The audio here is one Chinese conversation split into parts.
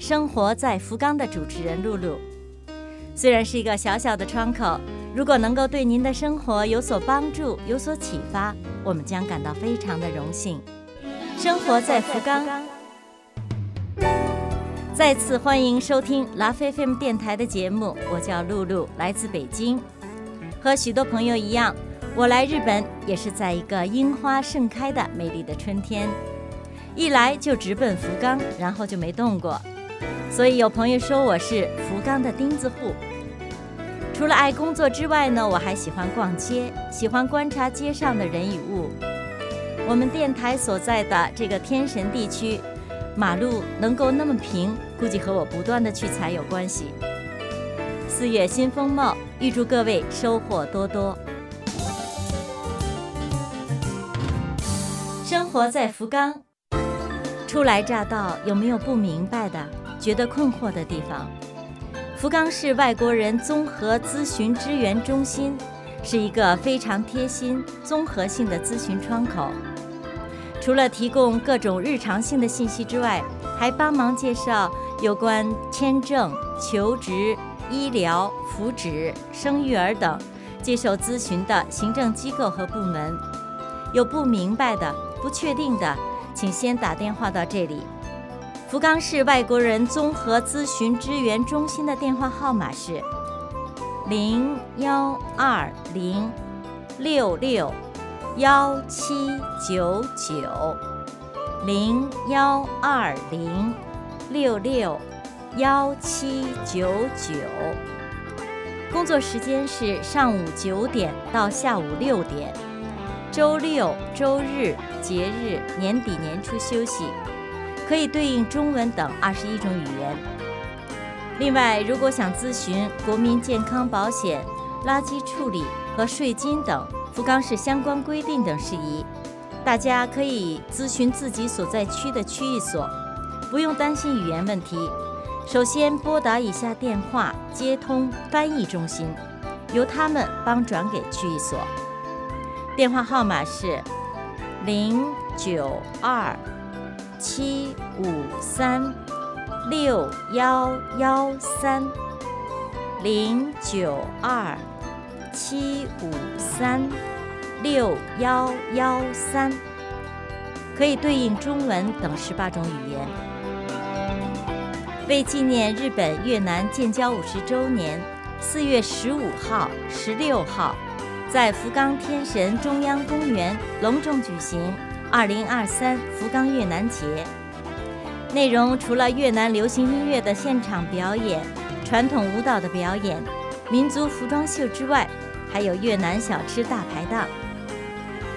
生活在福冈》的主持人露露。虽然是一个小小的窗口，如果能够对您的生活有所帮助、有所启发，我们将感到非常的荣幸。生活在福冈，再次欢迎收听拉菲菲姆电台的节目。我叫露露，来自北京。和许多朋友一样，我来日本也是在一个樱花盛开的美丽的春天。一来就直奔福冈，然后就没动过，所以有朋友说我是福冈的钉子户。除了爱工作之外呢，我还喜欢逛街，喜欢观察街上的人与物。我们电台所在的这个天神地区，马路能够那么平，估计和我不断的去踩有关系。四月新风貌，预祝各位收获多多。生活在福冈。初来乍到，有没有不明白的、觉得困惑的地方？福冈市外国人综合咨询支援中心是一个非常贴心、综合性的咨询窗口。除了提供各种日常性的信息之外，还帮忙介绍有关签证、求职、医疗、福祉、生育儿等接受咨询的行政机构和部门。有不明白的、不确定的。请先打电话到这里。福冈市外国人综合咨询支援中心的电话号码是零幺二零六六幺七九九零幺二零六六幺七九九。工作时间是上午九点到下午六点。周六、周日、节日、年底、年初休息，可以对应中文等二十一种语言。另外，如果想咨询国民健康保险、垃圾处理和税金等福冈市相关规定等事宜，大家可以咨询自己所在区的区域所，不用担心语言问题。首先拨打以下电话接通翻译中心，由他们帮转给区域所。电话号码是零九二七五三六幺幺三零九二七五三六幺幺三，可以对应中文等十八种语言。为纪念日本越南建交五十周年，四月十五号、十六号。在福冈天神中央公园隆重举行2023福冈越南节。内容除了越南流行音乐的现场表演、传统舞蹈的表演、民族服装秀之外，还有越南小吃大排档。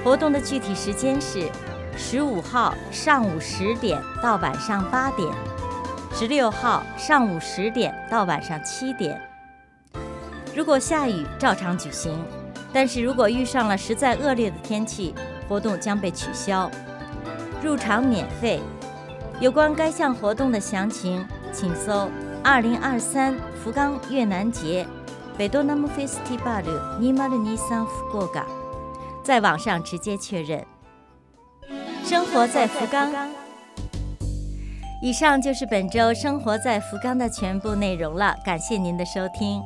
活动的具体时间是十五号上午十点到晚上八点十六号上午十点到晚上七点。如果下雨，照常举行。但是如果遇上了实在恶劣的天气，活动将被取消。入场免费。有关该项活动的详情，请搜“二零二三福冈越南节”，北多南木 Festival 尼马的尼桑福过嘎，在网上直接确认。生活在福冈。以上就是本周生活在福冈的全部内容了，感谢您的收听。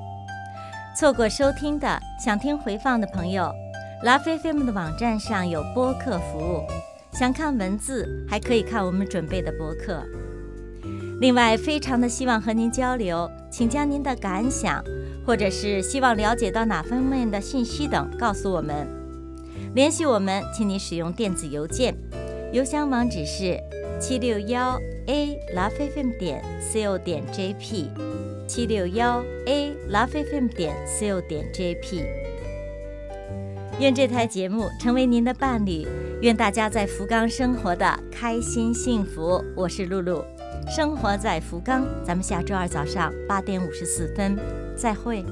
错过收听的，想听回放的朋友，拉菲菲姆的网站上有播客服务。想看文字，还可以看我们准备的播客。另外，非常的希望和您交流，请将您的感想，或者是希望了解到哪方面的信息等告诉我们。联系我们，请您使用电子邮件，邮箱网址是七六幺 a 拉菲菲姆点 co 点 jp。七六幺 a love fm 点 co 点 jp，愿这台节目成为您的伴侣，愿大家在福冈生活的开心幸福。我是露露，生活在福冈。咱们下周二早上八点五十四分再会。